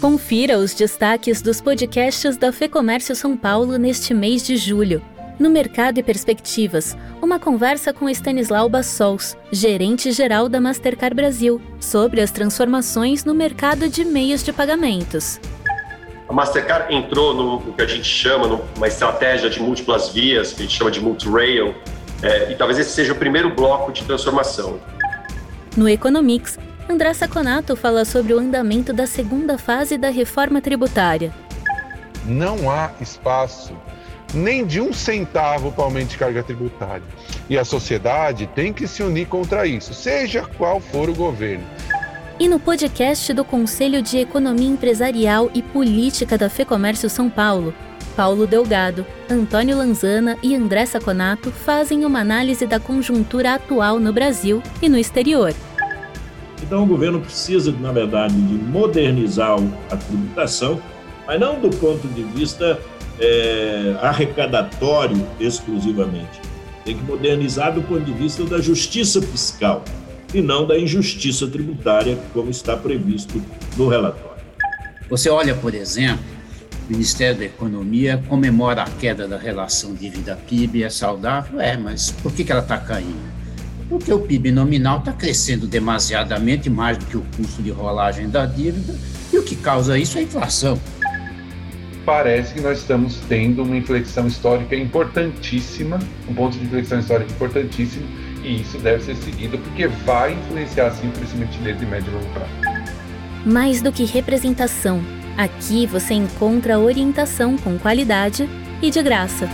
Confira os destaques dos podcasts da Fecomércio São Paulo neste mês de julho. No Mercado e Perspectivas, uma conversa com Stanislau Bassols, gerente-geral da Mastercard Brasil, sobre as transformações no mercado de meios de pagamentos. A Mastercard entrou no, que a gente chama numa estratégia de múltiplas vias, que a gente chama de multi-rail, é, e talvez esse seja o primeiro bloco de transformação. No Economics, André Saconato fala sobre o andamento da segunda fase da reforma tributária. Não há espaço nem de um centavo para aumento de carga tributária. E a sociedade tem que se unir contra isso, seja qual for o governo. E no podcast do Conselho de Economia Empresarial e Política da FEComércio São Paulo, Paulo Delgado, Antônio Lanzana e André Saconato fazem uma análise da conjuntura atual no Brasil e no exterior. Então, o governo precisa, na verdade, de modernizar a tributação, mas não do ponto de vista é, arrecadatório exclusivamente. Tem que modernizar do ponto de vista da justiça fiscal e não da injustiça tributária, como está previsto no relatório. Você olha, por exemplo, o Ministério da Economia comemora a queda da relação dívida-PIB, é saudável? É, mas por que ela está caindo? Porque o PIB nominal está crescendo demasiadamente mais do que o custo de rolagem da dívida, e o que causa isso é a inflação. Parece que nós estamos tendo uma inflexão histórica importantíssima, um ponto de inflexão histórica importantíssimo, e isso deve ser seguido porque vai influenciar sim o crescimento de médio e longo prazo. Mais do que representação, aqui você encontra orientação com qualidade e de graça.